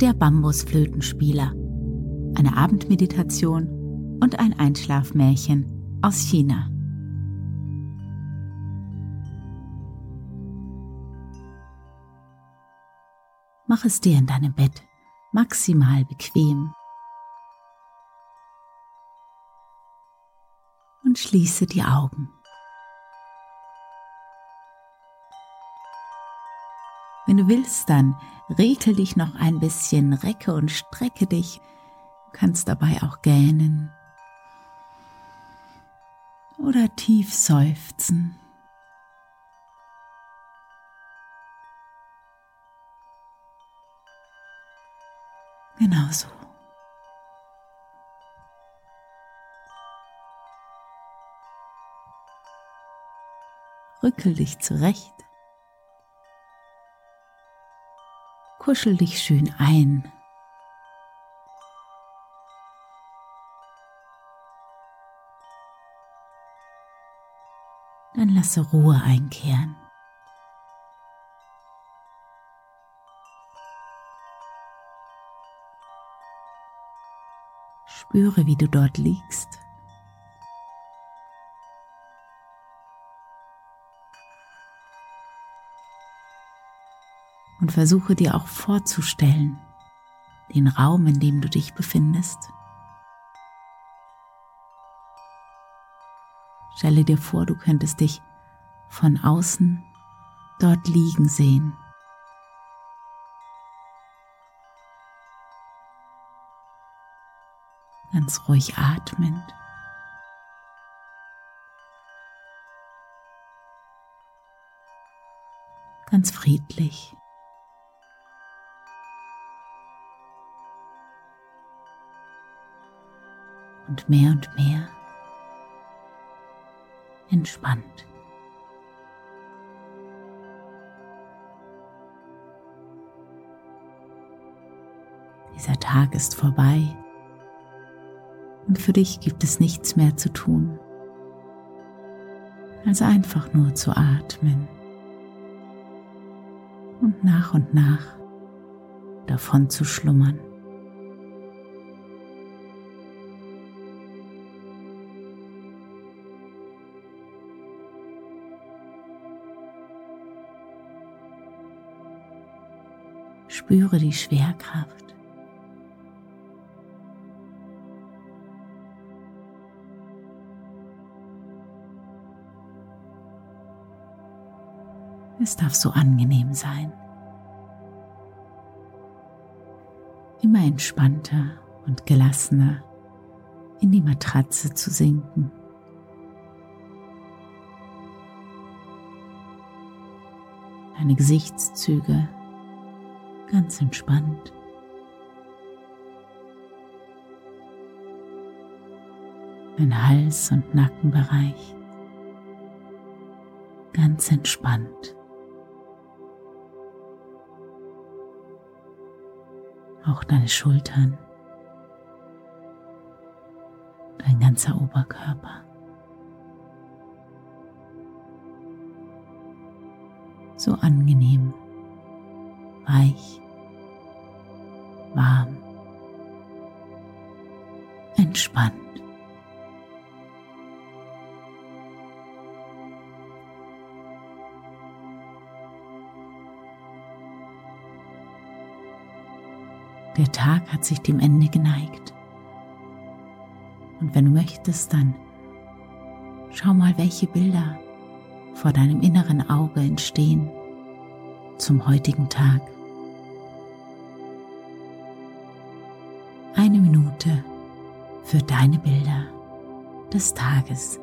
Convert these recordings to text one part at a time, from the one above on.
Der Bambusflötenspieler. Eine Abendmeditation und ein Einschlafmärchen aus China. Mach es dir in deinem Bett maximal bequem und schließe die Augen. Wenn du willst, dann regel dich noch ein bisschen, recke und strecke dich. Du kannst dabei auch gähnen oder tief seufzen. Genau so. Rückel dich zurecht. Kuschel dich schön ein. Dann lasse Ruhe einkehren. Spüre, wie du dort liegst. Und versuche dir auch vorzustellen, den Raum, in dem du dich befindest. Stelle dir vor, du könntest dich von außen dort liegen sehen. ganz ruhig atmend. Ganz friedlich. Und mehr und mehr entspannt. Dieser Tag ist vorbei und für dich gibt es nichts mehr zu tun, als einfach nur zu atmen und nach und nach davon zu schlummern. Spüre die Schwerkraft Es darf so angenehm sein. Immer entspannter und gelassener in die Matratze zu sinken. Deine Gesichtszüge ganz entspannt. Dein Hals- und Nackenbereich ganz entspannt. auch deine Schultern, dein ganzer Oberkörper. So angenehm, weich, warm, entspannt. Der Tag hat sich dem Ende geneigt. Und wenn du möchtest, dann schau mal, welche Bilder vor deinem inneren Auge entstehen zum heutigen Tag. Für deine Bilder des Tages.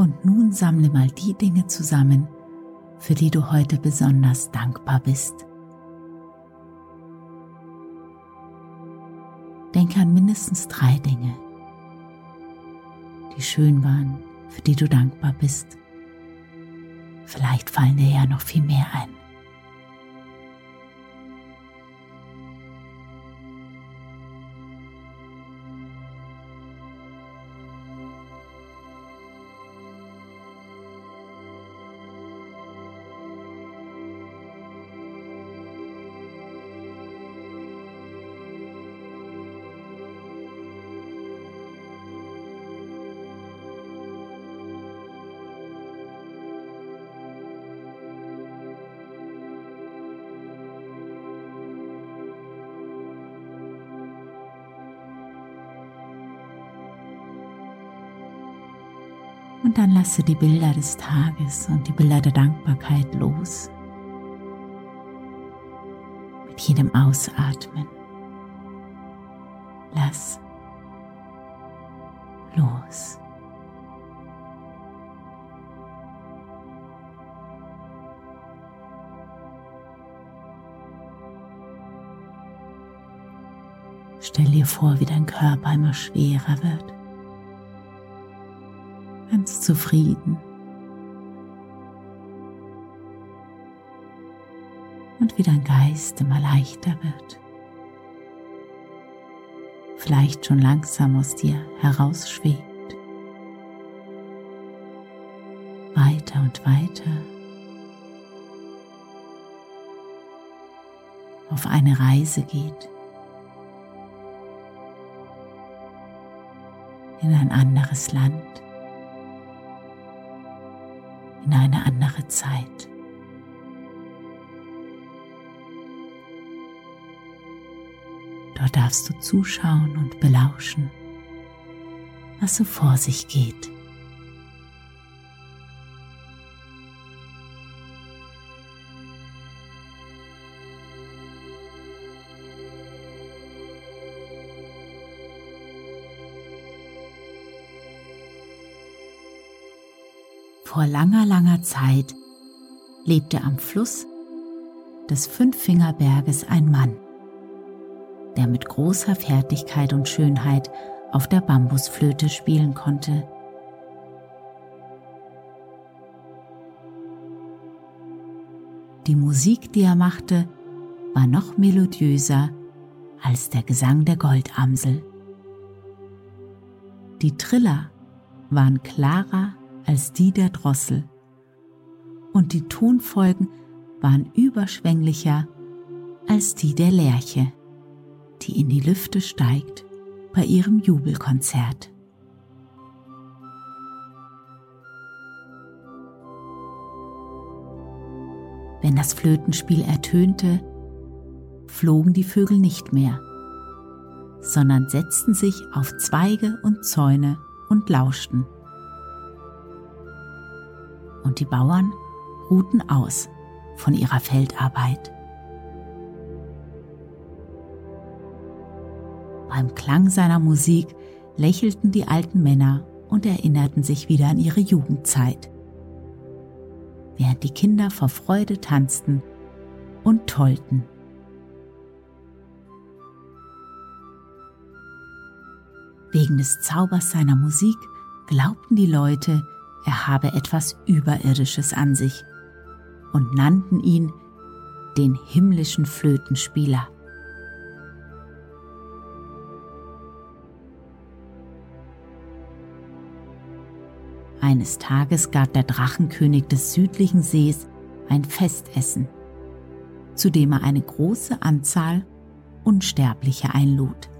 Und nun sammle mal die Dinge zusammen, für die du heute besonders dankbar bist. Denke an mindestens drei Dinge, die schön waren, für die du dankbar bist. Vielleicht fallen dir ja noch viel mehr ein. Und dann lasse die Bilder des Tages und die Bilder der Dankbarkeit los. Mit jedem Ausatmen. Lass los. Stell dir vor, wie dein Körper immer schwerer wird ganz zufrieden. Und wie dein Geist immer leichter wird. Vielleicht schon langsam aus dir herausschwebt. Weiter und weiter. Auf eine Reise geht. in ein anderes Land. In eine andere Zeit. Dort darfst du zuschauen und belauschen, was so vor sich geht. Vor langer, langer Zeit lebte am Fluss des Fünffingerberges ein Mann, der mit großer Fertigkeit und Schönheit auf der Bambusflöte spielen konnte. Die Musik, die er machte, war noch melodiöser als der Gesang der Goldamsel. Die Triller waren klarer als die der Drossel, und die Tonfolgen waren überschwänglicher als die der Lerche, die in die Lüfte steigt bei ihrem Jubelkonzert. Wenn das Flötenspiel ertönte, flogen die Vögel nicht mehr, sondern setzten sich auf Zweige und Zäune und lauschten und die Bauern ruhten aus von ihrer Feldarbeit. Beim Klang seiner Musik lächelten die alten Männer und erinnerten sich wieder an ihre Jugendzeit, während die Kinder vor Freude tanzten und tollten. Wegen des Zaubers seiner Musik glaubten die Leute, er habe etwas Überirdisches an sich und nannten ihn den himmlischen Flötenspieler. Eines Tages gab der Drachenkönig des südlichen Sees ein Festessen, zu dem er eine große Anzahl Unsterblicher einlud.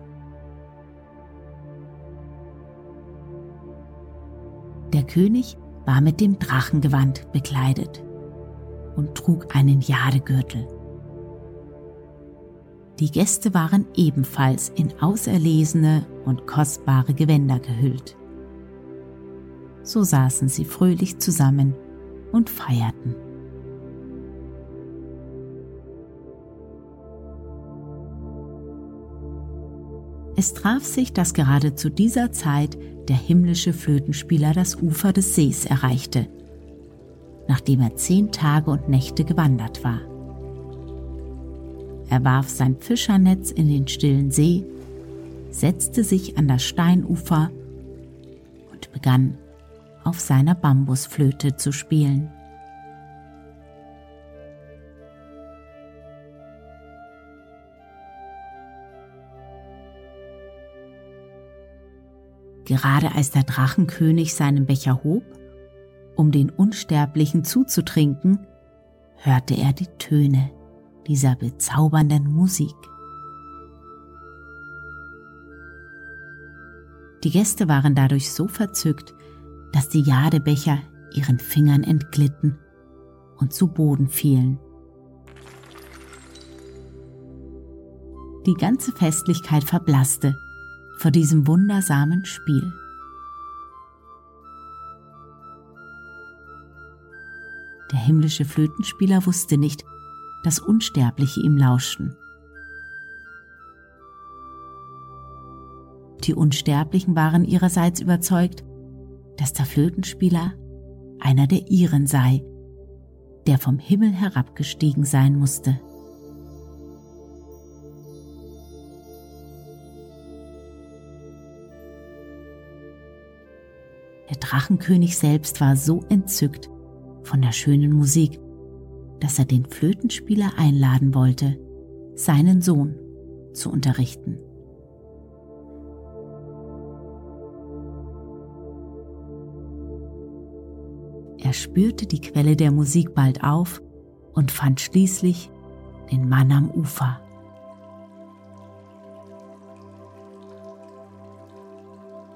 König war mit dem Drachengewand bekleidet und trug einen Jadegürtel. Die Gäste waren ebenfalls in auserlesene und kostbare Gewänder gehüllt. So saßen sie fröhlich zusammen und feierten. Es traf sich, dass gerade zu dieser Zeit der himmlische Flötenspieler das Ufer des Sees erreichte, nachdem er zehn Tage und Nächte gewandert war. Er warf sein Fischernetz in den stillen See, setzte sich an das Steinufer und begann auf seiner Bambusflöte zu spielen. Gerade als der Drachenkönig seinen Becher hob, um den Unsterblichen zuzutrinken, hörte er die Töne dieser bezaubernden Musik. Die Gäste waren dadurch so verzückt, dass die Jadebecher ihren Fingern entglitten und zu Boden fielen. Die ganze Festlichkeit verblasste vor diesem wundersamen Spiel. Der himmlische Flötenspieler wusste nicht, dass Unsterbliche ihm lauschten. Die Unsterblichen waren ihrerseits überzeugt, dass der Flötenspieler einer der ihren sei, der vom Himmel herabgestiegen sein musste. Drachenkönig selbst war so entzückt von der schönen Musik, dass er den Flötenspieler einladen wollte, seinen Sohn zu unterrichten. Er spürte die Quelle der Musik bald auf und fand schließlich den Mann am Ufer.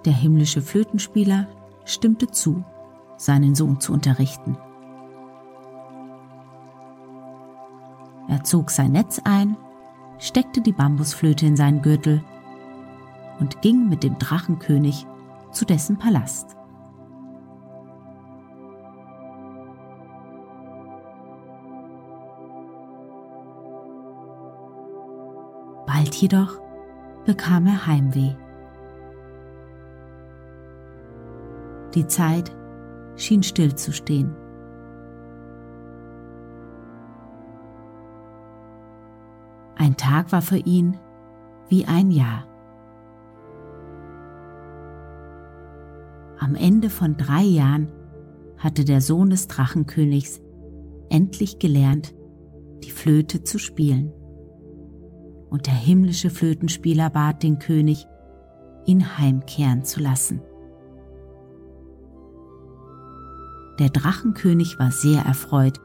Der himmlische Flötenspieler stimmte zu, seinen Sohn zu unterrichten. Er zog sein Netz ein, steckte die Bambusflöte in seinen Gürtel und ging mit dem Drachenkönig zu dessen Palast. Bald jedoch bekam er Heimweh. Die Zeit schien stillzustehen. Ein Tag war für ihn wie ein Jahr. Am Ende von drei Jahren hatte der Sohn des Drachenkönigs endlich gelernt, die Flöte zu spielen und der himmlische Flötenspieler bat den König, ihn heimkehren zu lassen. Der Drachenkönig war sehr erfreut,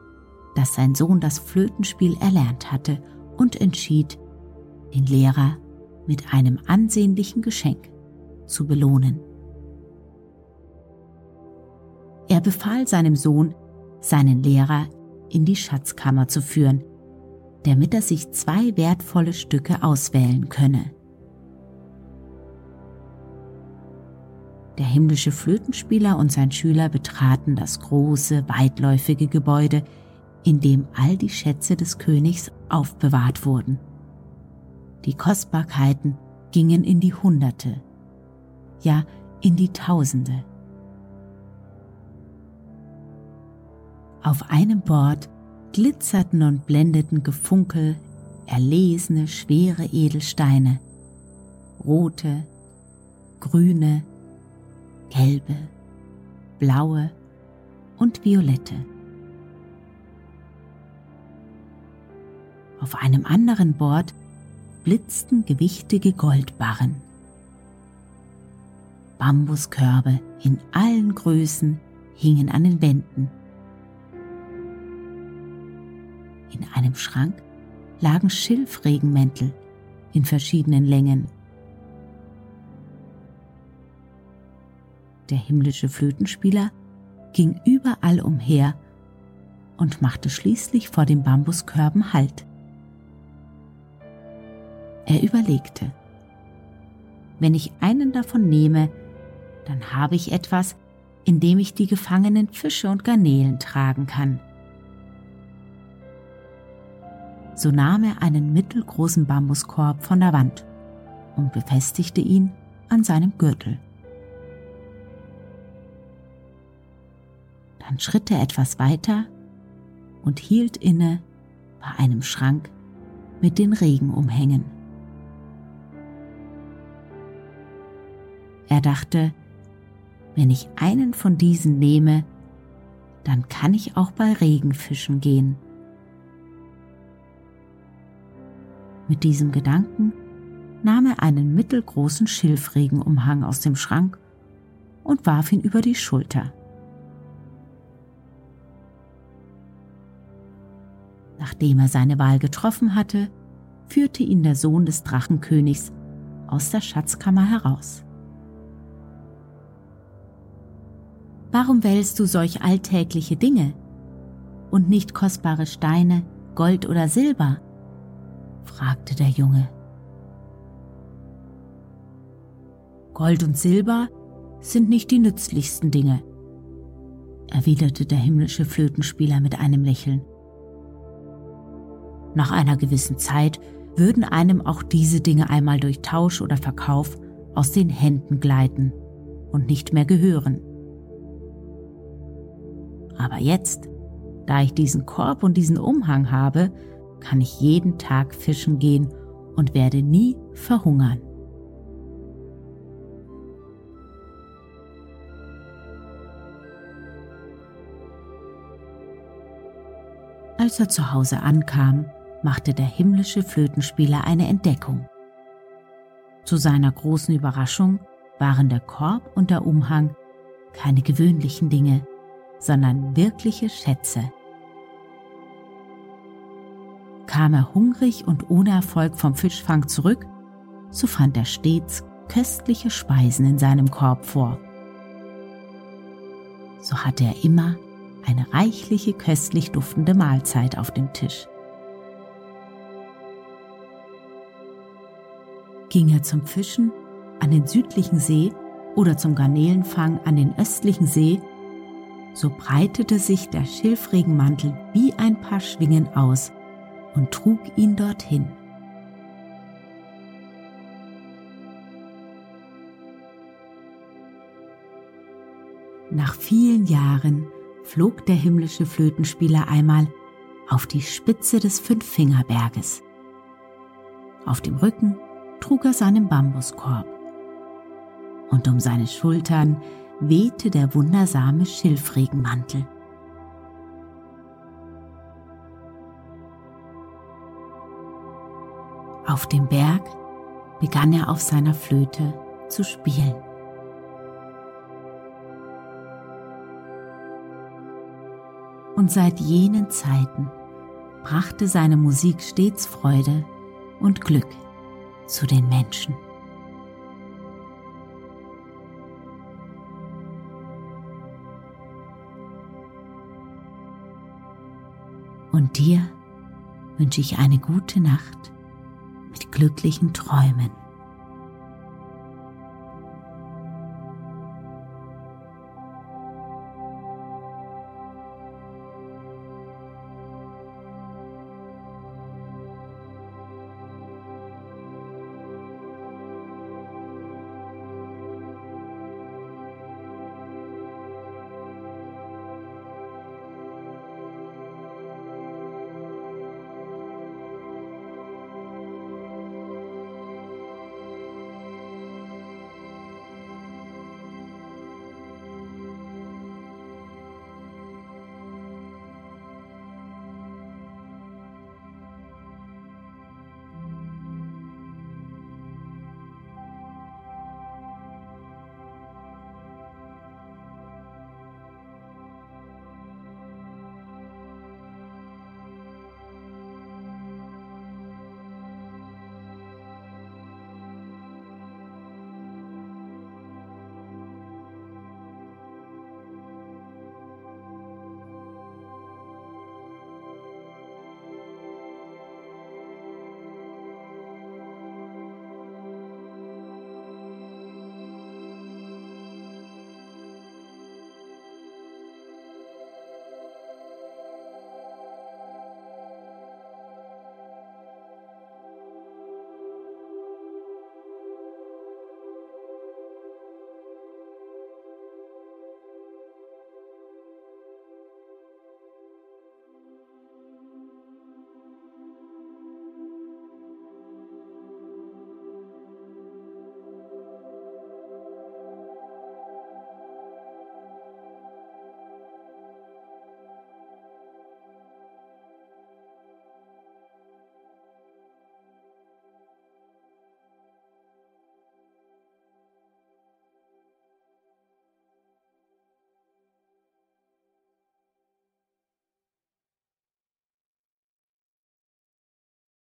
dass sein Sohn das Flötenspiel erlernt hatte und entschied, den Lehrer mit einem ansehnlichen Geschenk zu belohnen. Er befahl seinem Sohn, seinen Lehrer in die Schatzkammer zu führen, damit er sich zwei wertvolle Stücke auswählen könne. Der himmlische Flötenspieler und sein Schüler betraten das große, weitläufige Gebäude, in dem all die Schätze des Königs aufbewahrt wurden. Die Kostbarkeiten gingen in die Hunderte, ja in die Tausende. Auf einem Bord glitzerten und blendeten Gefunkel erlesene, schwere Edelsteine, rote, grüne, gelbe, blaue und violette. Auf einem anderen Bord blitzten gewichtige Goldbarren. Bambuskörbe in allen Größen hingen an den Wänden. In einem Schrank lagen Schilfregenmäntel in verschiedenen Längen. Der himmlische Flötenspieler ging überall umher und machte schließlich vor den Bambuskörben Halt. Er überlegte, wenn ich einen davon nehme, dann habe ich etwas, in dem ich die gefangenen Fische und Garnelen tragen kann. So nahm er einen mittelgroßen Bambuskorb von der Wand und befestigte ihn an seinem Gürtel. Dann schritt er etwas weiter und hielt inne bei einem Schrank mit den Regenumhängen. Er dachte, wenn ich einen von diesen nehme, dann kann ich auch bei Regenfischen gehen. Mit diesem Gedanken nahm er einen mittelgroßen Schilfregenumhang aus dem Schrank und warf ihn über die Schulter. Nachdem er seine Wahl getroffen hatte, führte ihn der Sohn des Drachenkönigs aus der Schatzkammer heraus. Warum wählst du solch alltägliche Dinge und nicht kostbare Steine, Gold oder Silber? fragte der Junge. Gold und Silber sind nicht die nützlichsten Dinge, erwiderte der himmlische Flötenspieler mit einem Lächeln. Nach einer gewissen Zeit würden einem auch diese Dinge einmal durch Tausch oder Verkauf aus den Händen gleiten und nicht mehr gehören. Aber jetzt, da ich diesen Korb und diesen Umhang habe, kann ich jeden Tag fischen gehen und werde nie verhungern. Als er zu Hause ankam, machte der himmlische Flötenspieler eine Entdeckung. Zu seiner großen Überraschung waren der Korb und der Umhang keine gewöhnlichen Dinge, sondern wirkliche Schätze kam er hungrig und ohne Erfolg vom Fischfang zurück, so fand er stets köstliche Speisen in seinem Korb vor. So hatte er immer eine reichliche, köstlich duftende Mahlzeit auf dem Tisch. Ging er zum Fischen an den südlichen See oder zum Garnelenfang an den östlichen See, so breitete sich der Schilfregenmantel wie ein paar Schwingen aus und trug ihn dorthin. Nach vielen Jahren flog der himmlische Flötenspieler einmal auf die Spitze des Fünffingerberges. Auf dem Rücken trug er seinen Bambuskorb und um seine Schultern wehte der wundersame Schilfregenmantel. Auf dem Berg begann er auf seiner Flöte zu spielen. Und seit jenen Zeiten brachte seine Musik stets Freude und Glück zu den Menschen. Und dir wünsche ich eine gute Nacht mit glücklichen Träumen.